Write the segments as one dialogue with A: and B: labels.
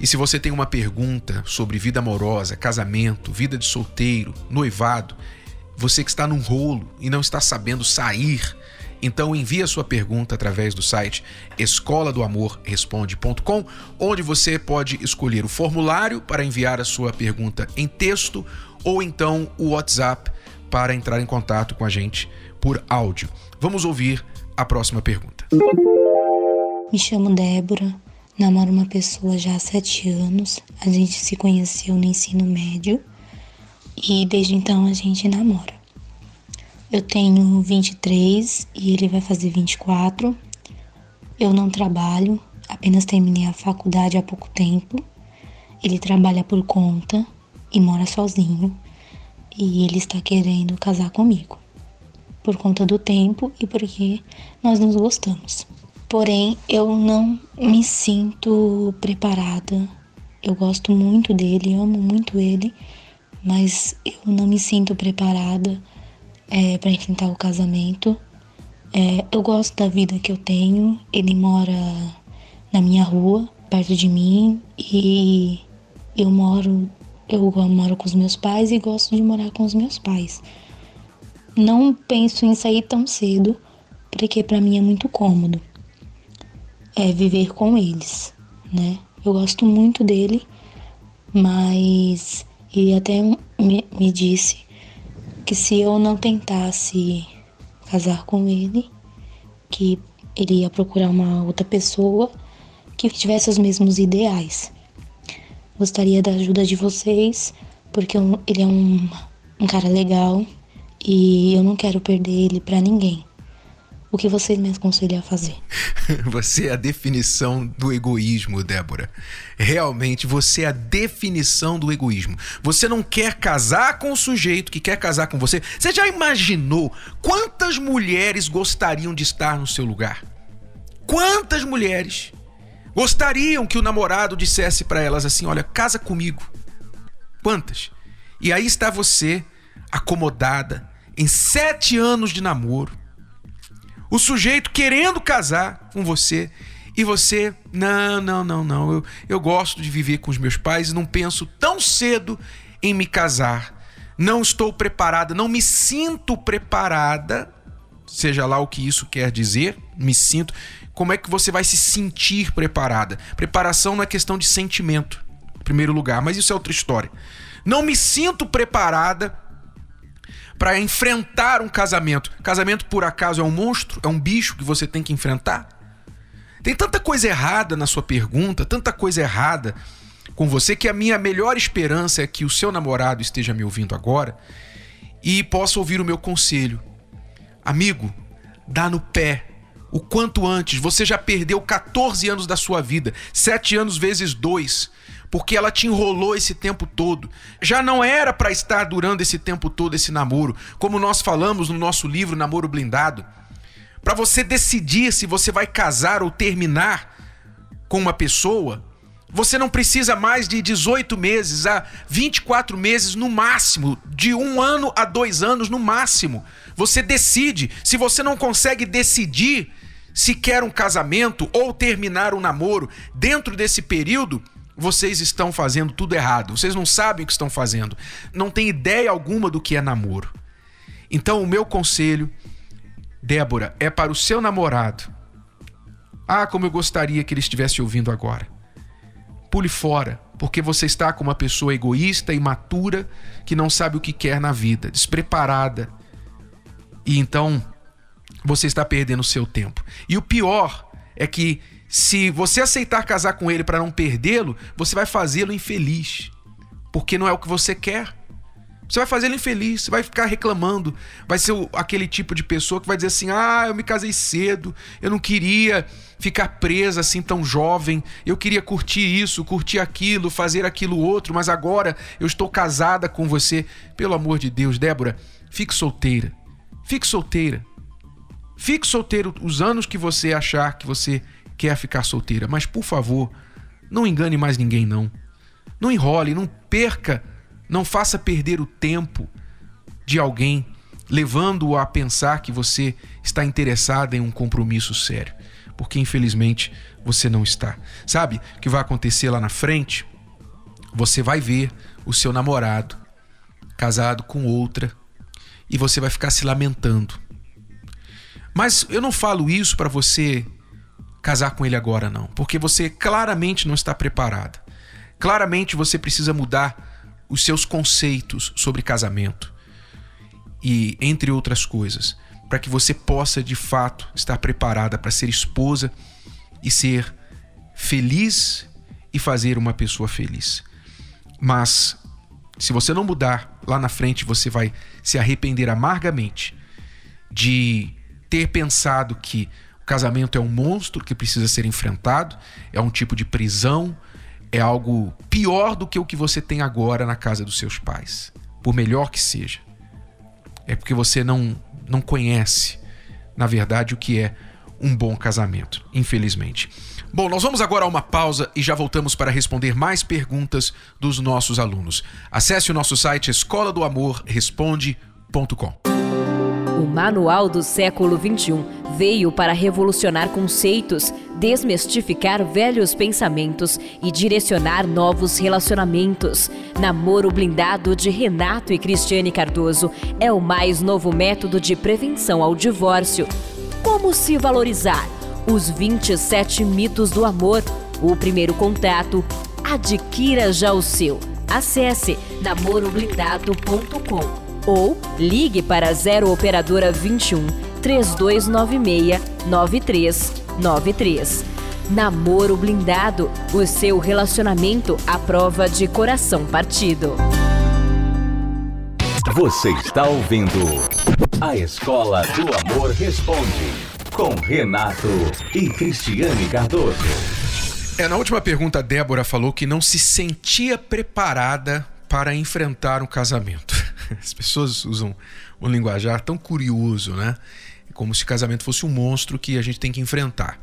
A: E se você tem uma pergunta sobre vida amorosa, casamento, vida de solteiro, noivado, você que está num rolo e não está sabendo sair, então envie a sua pergunta através do site escola do amor responde.com, onde você pode escolher o formulário para enviar a sua pergunta em texto ou então o WhatsApp para entrar em contato com a gente por áudio. Vamos ouvir a próxima pergunta.
B: Me chamo Débora, namoro uma pessoa já há sete anos. A gente se conheceu no ensino médio e desde então a gente namora. Eu tenho 23 e ele vai fazer 24. Eu não trabalho, apenas terminei a faculdade há pouco tempo. Ele trabalha por conta e mora sozinho. E ele está querendo casar comigo. Por conta do tempo e porque nós nos gostamos. Porém, eu não me sinto preparada. Eu gosto muito dele, amo muito ele, mas eu não me sinto preparada é, para enfrentar o casamento. É, eu gosto da vida que eu tenho. Ele mora na minha rua, perto de mim, e eu moro, eu moro com os meus pais e gosto de morar com os meus pais. Não penso em sair tão cedo, porque para mim é muito cômodo. É viver com eles, né? Eu gosto muito dele, mas ele até me, me disse que se eu não tentasse casar com ele, que ele ia procurar uma outra pessoa que tivesse os mesmos ideais. Gostaria da ajuda de vocês, porque ele é um, um cara legal e eu não quero perder ele para ninguém. O que você me aconselha a fazer?
A: Você é a definição do egoísmo, Débora. Realmente, você é a definição do egoísmo. Você não quer casar com o sujeito que quer casar com você. Você já imaginou quantas mulheres gostariam de estar no seu lugar? Quantas mulheres gostariam que o namorado dissesse para elas assim: Olha, casa comigo? Quantas? E aí está você, acomodada, em sete anos de namoro o sujeito querendo casar com você e você, não, não, não, não, eu, eu gosto de viver com os meus pais e não penso tão cedo em me casar. Não estou preparada, não me sinto preparada, seja lá o que isso quer dizer, me sinto. Como é que você vai se sentir preparada? Preparação não é questão de sentimento, em primeiro lugar, mas isso é outra história. Não me sinto preparada para enfrentar um casamento. Casamento, por acaso, é um monstro? É um bicho que você tem que enfrentar? Tem tanta coisa errada na sua pergunta, tanta coisa errada com você, que a minha melhor esperança é que o seu namorado esteja me ouvindo agora e possa ouvir o meu conselho. Amigo, dá no pé. O quanto antes, você já perdeu 14 anos da sua vida, 7 anos vezes 2 porque ela te enrolou esse tempo todo. Já não era para estar durando esse tempo todo esse namoro, como nós falamos no nosso livro Namoro Blindado. Para você decidir se você vai casar ou terminar com uma pessoa, você não precisa mais de 18 meses a 24 meses no máximo, de um ano a dois anos no máximo. Você decide. Se você não consegue decidir se quer um casamento ou terminar um namoro dentro desse período, vocês estão fazendo tudo errado. Vocês não sabem o que estão fazendo. Não têm ideia alguma do que é namoro. Então, o meu conselho, Débora, é para o seu namorado. Ah, como eu gostaria que ele estivesse ouvindo agora. Pule fora, porque você está com uma pessoa egoísta, imatura, que não sabe o que quer na vida, despreparada. E então você está perdendo o seu tempo. E o pior é que se você aceitar casar com ele para não perdê-lo, você vai fazê-lo infeliz. Porque não é o que você quer. Você vai fazer ele infeliz, você vai ficar reclamando. Vai ser aquele tipo de pessoa que vai dizer assim: ah, eu me casei cedo, eu não queria ficar presa assim tão jovem, eu queria curtir isso, curtir aquilo, fazer aquilo outro, mas agora eu estou casada com você. Pelo amor de Deus, Débora, fique solteira. Fique solteira. Fique solteiro os anos que você achar que você quer ficar solteira, mas por favor, não engane mais ninguém não. Não enrole, não perca não faça perder o tempo de alguém, levando-o a pensar que você está interessado em um compromisso sério, porque infelizmente você não está. Sabe o que vai acontecer lá na frente? Você vai ver o seu namorado casado com outra e você vai ficar se lamentando. Mas eu não falo isso para você casar com ele agora, não, porque você claramente não está preparada. Claramente você precisa mudar os seus conceitos sobre casamento e entre outras coisas, para que você possa de fato estar preparada para ser esposa e ser feliz e fazer uma pessoa feliz. Mas se você não mudar, lá na frente você vai se arrepender amargamente de ter pensado que o casamento é um monstro que precisa ser enfrentado, é um tipo de prisão, é algo pior do que o que você tem agora na casa dos seus pais, por melhor que seja. É porque você não, não conhece, na verdade, o que é um bom casamento, infelizmente. Bom, nós vamos agora a uma pausa e já voltamos para responder mais perguntas dos nossos alunos. Acesse o nosso site escola do amor responde.com.
C: O Manual do Século XXI veio para revolucionar conceitos, desmistificar velhos pensamentos e direcionar novos relacionamentos. Namoro Blindado de Renato e Cristiane Cardoso é o mais novo método de prevenção ao divórcio. Como se valorizar? Os 27 mitos do amor. O primeiro contato. Adquira já o seu. Acesse namoroblindado.com ou ligue para 0 operadora 21 3296 9393. Namoro blindado, o seu relacionamento à prova de coração partido.
D: Você está ouvindo A Escola do Amor Responde com Renato e Cristiane Cardoso.
A: É, na última pergunta, a Débora falou que não se sentia preparada para enfrentar um casamento. As pessoas usam um linguajar tão curioso, né? Como se casamento fosse um monstro que a gente tem que enfrentar.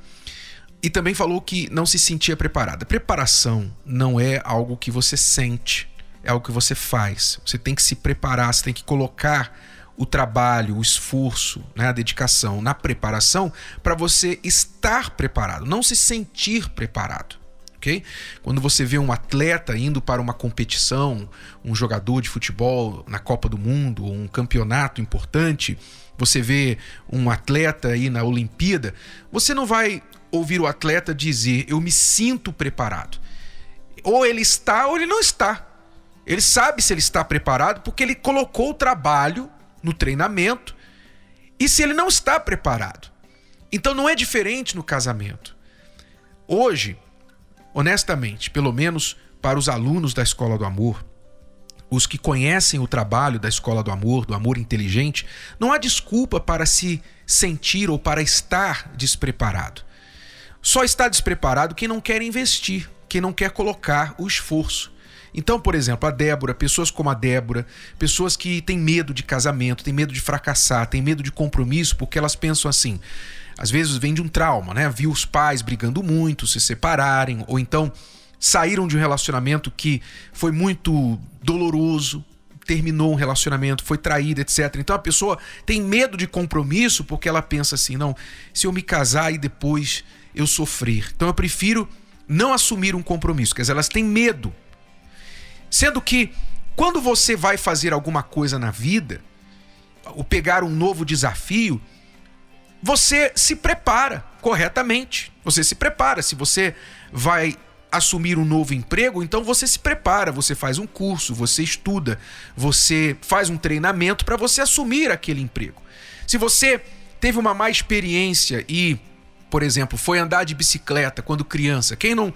A: E também falou que não se sentia preparada. Preparação não é algo que você sente, é algo que você faz. Você tem que se preparar, você tem que colocar o trabalho, o esforço, né, a dedicação na preparação para você estar preparado, não se sentir preparado ok? Quando você vê um atleta indo para uma competição, um jogador de futebol na Copa do Mundo, um campeonato importante, você vê um atleta aí na Olimpíada, você não vai ouvir o atleta dizer eu me sinto preparado. Ou ele está ou ele não está. Ele sabe se ele está preparado porque ele colocou o trabalho no treinamento e se ele não está preparado. Então não é diferente no casamento. Hoje, honestamente, pelo menos para os alunos da Escola do Amor, os que conhecem o trabalho da Escola do Amor, do amor inteligente, não há desculpa para se sentir ou para estar despreparado. Só está despreparado quem não quer investir, quem não quer colocar o esforço. Então, por exemplo, a Débora, pessoas como a Débora, pessoas que têm medo de casamento, têm medo de fracassar, têm medo de compromisso, porque elas pensam assim: às vezes vem de um trauma, né? Viu os pais brigando muito, se separarem, ou então saíram de um relacionamento que foi muito doloroso, terminou um relacionamento, foi traída, etc. Então a pessoa tem medo de compromisso porque ela pensa assim: não, se eu me casar e depois eu sofrer. Então eu prefiro não assumir um compromisso. Quer dizer, elas têm medo. Sendo que quando você vai fazer alguma coisa na vida, ou pegar um novo desafio, você se prepara corretamente. Você se prepara. Se você vai assumir um novo emprego, então você se prepara, você faz um curso, você estuda, você faz um treinamento para você assumir aquele emprego. Se você teve uma má experiência e, por exemplo, foi andar de bicicleta quando criança, quem não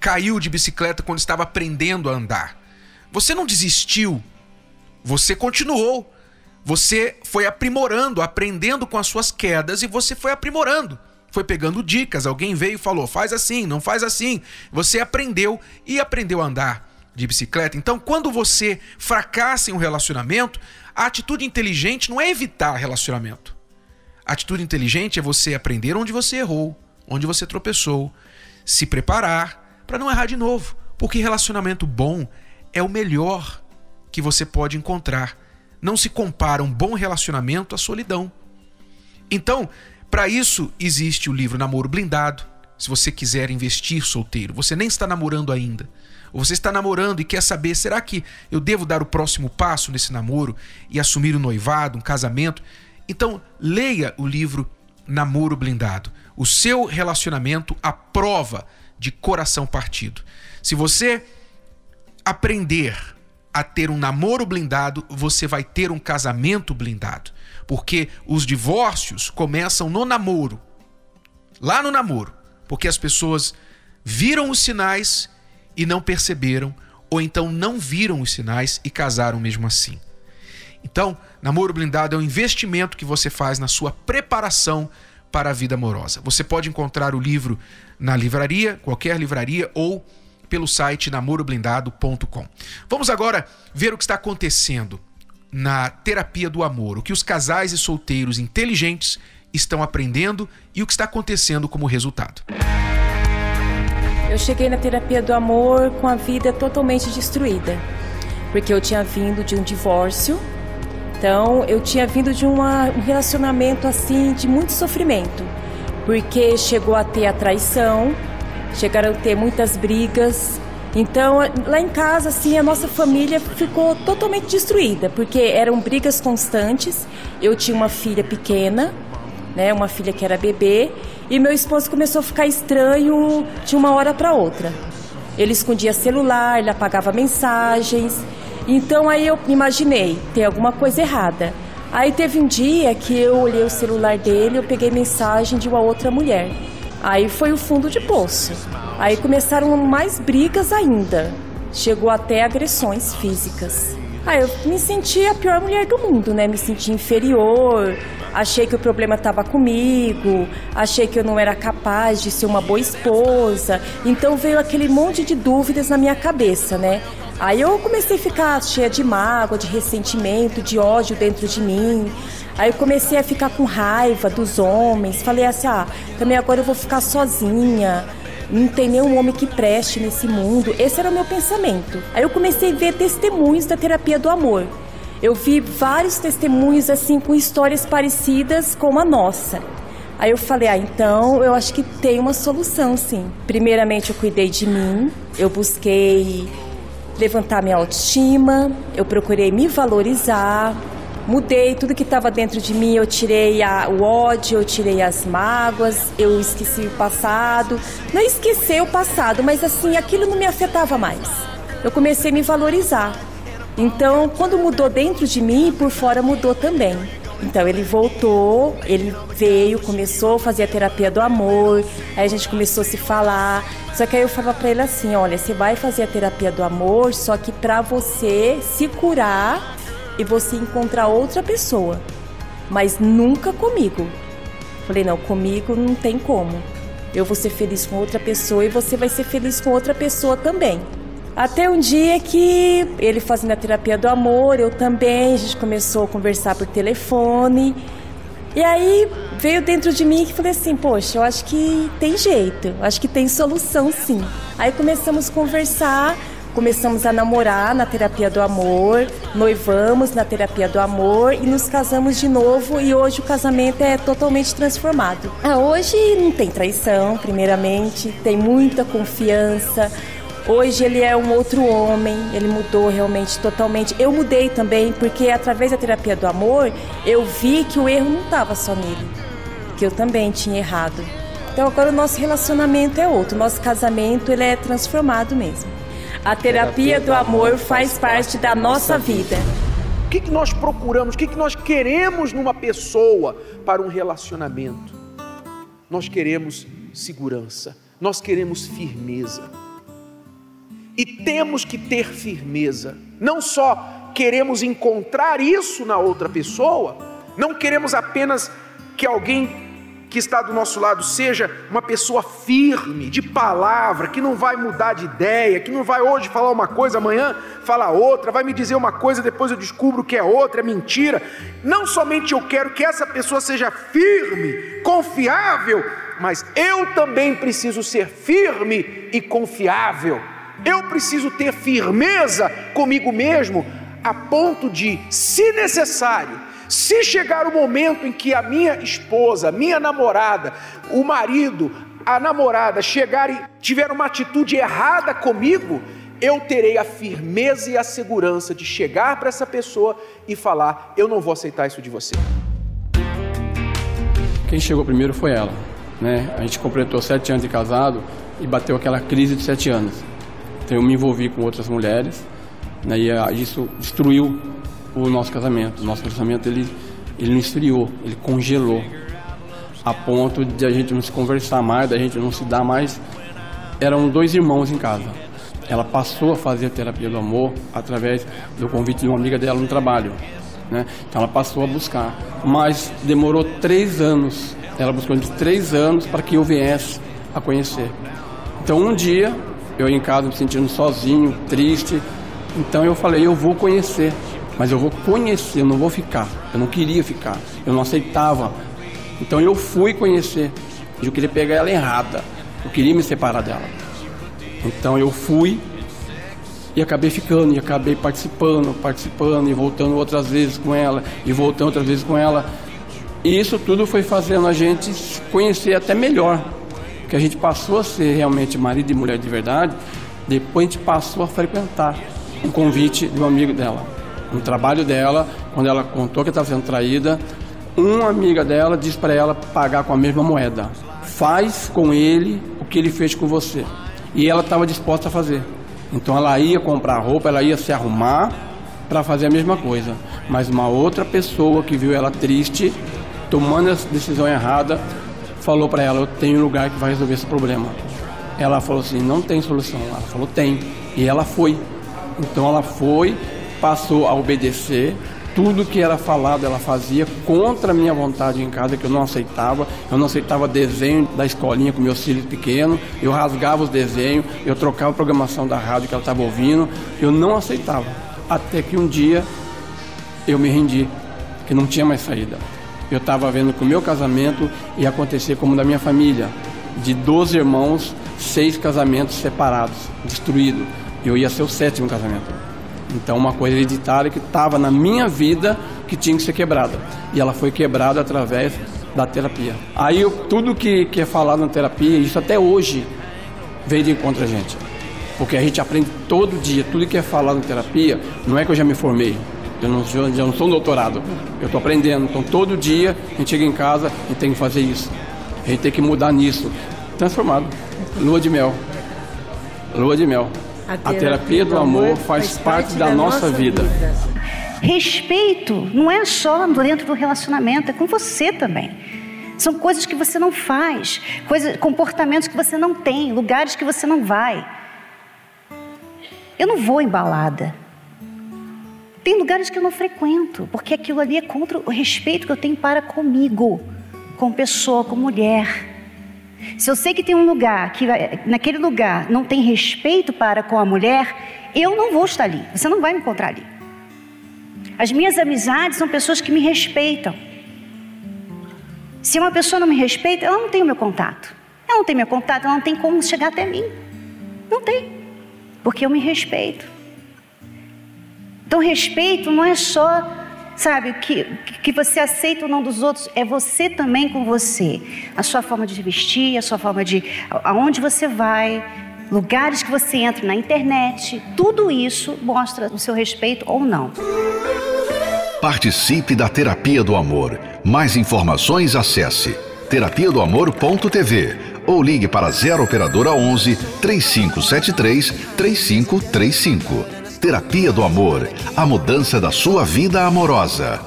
A: caiu de bicicleta quando estava aprendendo a andar? Você não desistiu Você continuou. Você foi aprimorando, aprendendo com as suas quedas e você foi aprimorando. Foi pegando dicas, alguém veio e falou: faz assim, não faz assim. Você aprendeu e aprendeu a andar de bicicleta. Então, quando você fracassa em um relacionamento, a atitude inteligente não é evitar relacionamento. A atitude inteligente é você aprender onde você errou, onde você tropeçou, se preparar para não errar de novo, porque relacionamento bom é o melhor que você pode encontrar. Não se compara um bom relacionamento à solidão. Então, para isso existe o livro Namoro Blindado. Se você quiser investir solteiro, você nem está namorando ainda ou você está namorando e quer saber, será que eu devo dar o próximo passo nesse namoro e assumir um noivado, um casamento? Então, leia o livro Namoro Blindado. O seu relacionamento à prova de coração partido. Se você aprender a ter um namoro blindado, você vai ter um casamento blindado. Porque os divórcios começam no namoro. Lá no namoro. Porque as pessoas viram os sinais e não perceberam, ou então não viram os sinais e casaram mesmo assim. Então, namoro blindado é um investimento que você faz na sua preparação para a vida amorosa. Você pode encontrar o livro na livraria, qualquer livraria, ou pelo site namoroblindado.com. Vamos agora ver o que está acontecendo na terapia do amor, o que os casais e solteiros inteligentes estão aprendendo e o que está acontecendo como resultado.
E: Eu cheguei na terapia do amor com a vida totalmente destruída, porque eu tinha vindo de um divórcio, então eu tinha vindo de uma, um relacionamento assim de muito sofrimento, porque chegou a ter a traição, chegaram a ter muitas brigas. Então, lá em casa, assim, a nossa família ficou totalmente destruída, porque eram brigas constantes. Eu tinha uma filha pequena, né, uma filha que era bebê, e meu esposo começou a ficar estranho de uma hora para outra. Ele escondia celular, ele apagava mensagens. Então aí eu imaginei, tem alguma coisa errada. Aí teve um dia que eu olhei o celular dele, eu peguei mensagem de uma outra mulher. Aí foi o fundo de poço. Aí começaram mais brigas ainda. Chegou até agressões físicas. Aí eu me senti a pior mulher do mundo, né? Me senti inferior, achei que o problema estava comigo, achei que eu não era capaz de ser uma boa esposa. Então veio aquele monte de dúvidas na minha cabeça, né? Aí eu comecei a ficar cheia de mágoa, de ressentimento, de ódio dentro de mim. Aí eu comecei a ficar com raiva dos homens. Falei assim: ah, também agora eu vou ficar sozinha. Não tem nenhum homem que preste nesse mundo. Esse era o meu pensamento. Aí eu comecei a ver testemunhos da terapia do amor eu vi vários testemunhos assim com histórias parecidas com a nossa. Aí eu falei, ah, então eu acho que tem uma solução, sim. Primeiramente eu cuidei de mim, eu busquei levantar minha autoestima, eu procurei me valorizar, mudei tudo que estava dentro de mim, eu tirei a, o ódio, eu tirei as mágoas, eu esqueci o passado. Não esqueci o passado, mas assim, aquilo não me afetava mais. Eu comecei a me valorizar. Então, quando mudou dentro de mim, por fora mudou também. Então ele voltou, ele veio, começou a fazer a terapia do amor, aí a gente começou a se falar. Só que aí eu falava para ele assim, olha, você vai fazer a terapia do amor, só que para você se curar e você encontrar outra pessoa, mas nunca comigo. Falei, não, comigo não tem como. Eu vou ser feliz com outra pessoa e você vai ser feliz com outra pessoa também. Até um dia que ele fazendo a terapia do amor, eu também, a gente começou a conversar por telefone. E aí veio dentro de mim que falei assim, poxa, eu acho que tem jeito, acho que tem solução sim. Aí começamos a conversar, começamos a namorar na terapia do amor, noivamos na terapia do amor e nos casamos de novo e hoje o casamento é totalmente transformado. Ah, hoje não tem traição, primeiramente, tem muita confiança Hoje ele é um outro homem, ele mudou realmente totalmente. Eu mudei também, porque através da terapia do amor, eu vi que o erro não estava só nele, que eu também tinha errado. Então agora o nosso relacionamento é outro, o nosso casamento ele é transformado mesmo. A terapia do amor faz parte da nossa vida.
A: O que, que nós procuramos, o que, que nós queremos numa pessoa para um relacionamento? Nós queremos segurança, nós queremos firmeza. E temos que ter firmeza, não só queremos encontrar isso na outra pessoa, não queremos apenas que alguém que está do nosso lado seja uma pessoa firme, de palavra, que não vai mudar de ideia, que não vai hoje falar uma coisa, amanhã falar outra, vai me dizer uma coisa, depois eu descubro que é outra, é mentira. Não somente eu quero que essa pessoa seja firme, confiável, mas eu também preciso ser firme e confiável. Eu preciso ter firmeza comigo mesmo, a ponto de, se necessário, se chegar o momento em que a minha esposa, minha namorada, o marido, a namorada chegarem, tiver uma atitude errada comigo, eu terei a firmeza e a segurança de chegar para essa pessoa e falar: eu não vou aceitar isso de você.
F: Quem chegou primeiro foi ela. Né? A gente completou sete anos de casado e bateu aquela crise de sete anos. Então eu me envolvi com outras mulheres né? e ah, isso destruiu o nosso casamento. O nosso casamento ele, ele não esfriou, ele congelou. A ponto de a gente não se conversar mais, da gente não se dar mais. Eram dois irmãos em casa. Ela passou a fazer a terapia do amor através do convite de uma amiga dela no trabalho. Né? Então ela passou a buscar. Mas demorou três anos. Ela buscou de três anos para que eu viesse a conhecer. Então um dia, eu em casa me sentindo sozinho, triste. Então eu falei, eu vou conhecer mas eu vou conhecer, eu não vou ficar. Eu não queria ficar, eu não aceitava. Então eu fui conhecer. Eu queria pegar ela errada, eu queria me separar dela. Então eu fui e acabei ficando, e acabei participando, participando, e voltando outras vezes com ela, e voltando outras vezes com ela. E isso tudo foi fazendo a gente conhecer até melhor. Que a gente passou a ser realmente marido e mulher de verdade, depois a gente passou a frequentar um convite de um amigo dela no trabalho dela, quando ela contou que estava sendo traída, uma amiga dela disse para ela pagar com a mesma moeda. Faz com ele o que ele fez com você. E ela estava disposta a fazer. Então ela ia comprar roupa, ela ia se arrumar para fazer a mesma coisa. Mas uma outra pessoa que viu ela triste, tomando essa decisão errada, falou para ela: Eu tenho um lugar que vai resolver esse problema. Ela falou assim: Não tem solução. Ela falou: Tem. E ela foi. Então ela foi passou a obedecer. Tudo que era falado ela fazia contra a minha vontade em casa, que eu não aceitava. Eu não aceitava desenho da escolinha com meus filhos pequenos. Eu rasgava os desenhos, eu trocava a programação da rádio que ela estava ouvindo. Eu não aceitava. Até que um dia eu me rendi, que não tinha mais saída. Eu estava vendo que o meu casamento ia acontecer como da minha família. De 12 irmãos, seis casamentos separados, destruídos. Eu ia ser o sétimo casamento. Então, uma coisa hereditária que estava na minha vida que tinha que ser quebrada. E ela foi quebrada através da terapia. Aí, eu, tudo que, que é falado na terapia, isso até hoje, veio de encontro a gente. Porque a gente aprende todo dia, tudo que é falado na terapia, não é que eu já me formei, eu não, já não sou um doutorado, eu estou aprendendo. Então, todo dia a gente chega em casa e tem que fazer isso. A gente tem que mudar nisso. Transformado. Lua de mel. Lua de mel. A terapia, a terapia do amor faz, faz parte, da, da nossa, nossa vida. vida.
G: Respeito não é só dentro do relacionamento, é com você também. São coisas que você não faz, coisas, comportamentos que você não tem, lugares que você não vai. Eu não vou em balada. Tem lugares que eu não frequento, porque aquilo ali é contra o respeito que eu tenho para comigo, com pessoa, com mulher. Se eu sei que tem um lugar que naquele lugar não tem respeito para com a mulher, eu não vou estar ali. Você não vai me encontrar ali. As minhas amizades são pessoas que me respeitam. Se uma pessoa não me respeita, ela não tem o meu contato. Ela não tem meu contato, ela não tem como chegar até mim. Não tem. Porque eu me respeito. Então, respeito não é só Sabe, que, que você aceita ou não dos outros é você também com você. A sua forma de vestir, a sua forma de. aonde você vai, lugares que você entra na internet, tudo isso mostra o seu respeito ou não.
D: Participe da Terapia do Amor. Mais informações acesse terapia do amor.tv ou ligue para 0 operadora 11 3573 3535. Terapia do Amor a mudança da sua vida amorosa.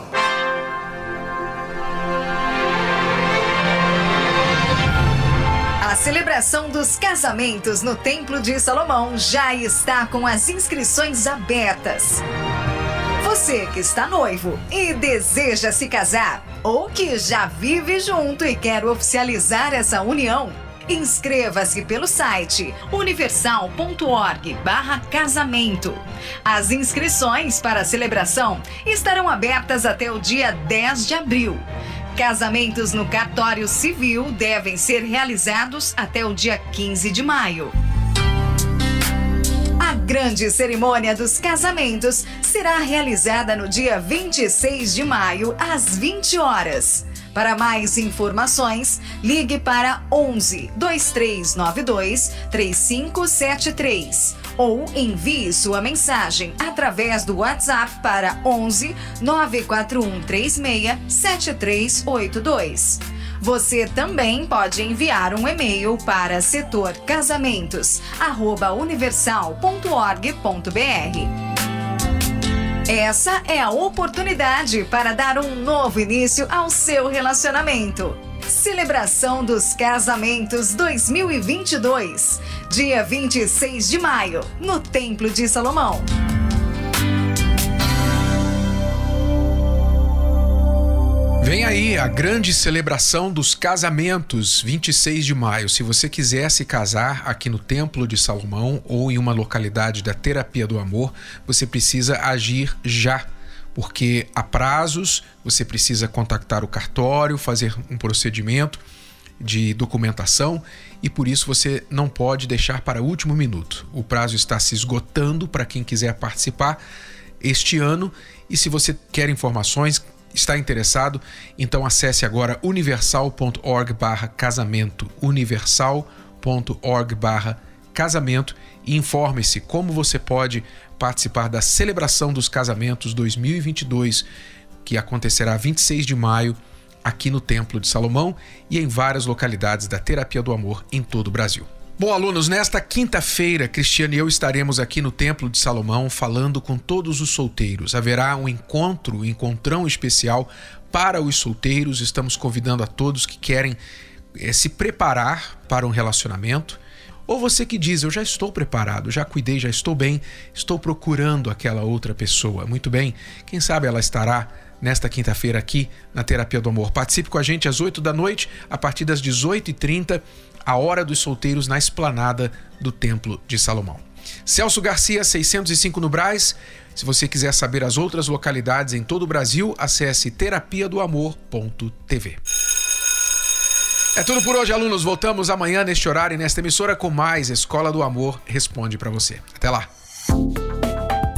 H: A celebração dos casamentos no Templo de Salomão já está com as inscrições abertas. Você que está noivo e deseja se casar, ou que já vive junto e quer oficializar essa união, inscreva-se pelo site universal.org/casamento. As inscrições para a celebração estarão abertas até o dia 10 de abril. Casamentos no cartório civil devem ser realizados até o dia 15 de maio. A grande cerimônia dos casamentos será realizada no dia 26 de maio, às 20 horas. Para mais informações, ligue para 11 2392 3573 ou envie sua mensagem através do WhatsApp para 11 94136 7382. Você também pode enviar um e-mail para setorcasamentos@universal.org.br. Essa é a oportunidade para dar um novo início ao seu relacionamento. Celebração dos Casamentos 2022, dia 26 de maio, no Templo de Salomão.
A: Vem aí a grande celebração dos casamentos, 26 de maio. Se você quiser se casar aqui no Templo de Salomão ou em uma localidade da Terapia do Amor, você precisa agir já, porque há prazos, você precisa contactar o cartório, fazer um procedimento de documentação e por isso você não pode deixar para o último minuto. O prazo está se esgotando para quem quiser participar este ano e se você quer informações, está interessado, então acesse agora universal.org/casamento, universal.org/casamento e informe-se como você pode participar da celebração dos casamentos 2022, que acontecerá 26 de maio aqui no Templo de Salomão e em várias localidades da Terapia do Amor em todo o Brasil. Bom, alunos, nesta quinta-feira, Cristiano e eu estaremos aqui no Templo de Salomão falando com todos os solteiros. Haverá um encontro, um encontrão especial para os solteiros. Estamos convidando a todos que querem é, se preparar para um relacionamento. Ou você que diz, eu já estou preparado, já cuidei, já estou bem, estou procurando aquela outra pessoa. Muito bem, quem sabe ela estará nesta quinta-feira aqui na Terapia do Amor. Participe com a gente às 8 da noite, a partir das 18h30 a Hora dos Solteiros na esplanada do Templo de Salomão. Celso Garcia, 605 no Braz. Se você quiser saber as outras localidades em todo o Brasil, acesse terapia do amor.tv. É tudo por hoje, alunos. Voltamos amanhã neste horário e nesta emissora com mais Escola do Amor Responde para você. Até lá.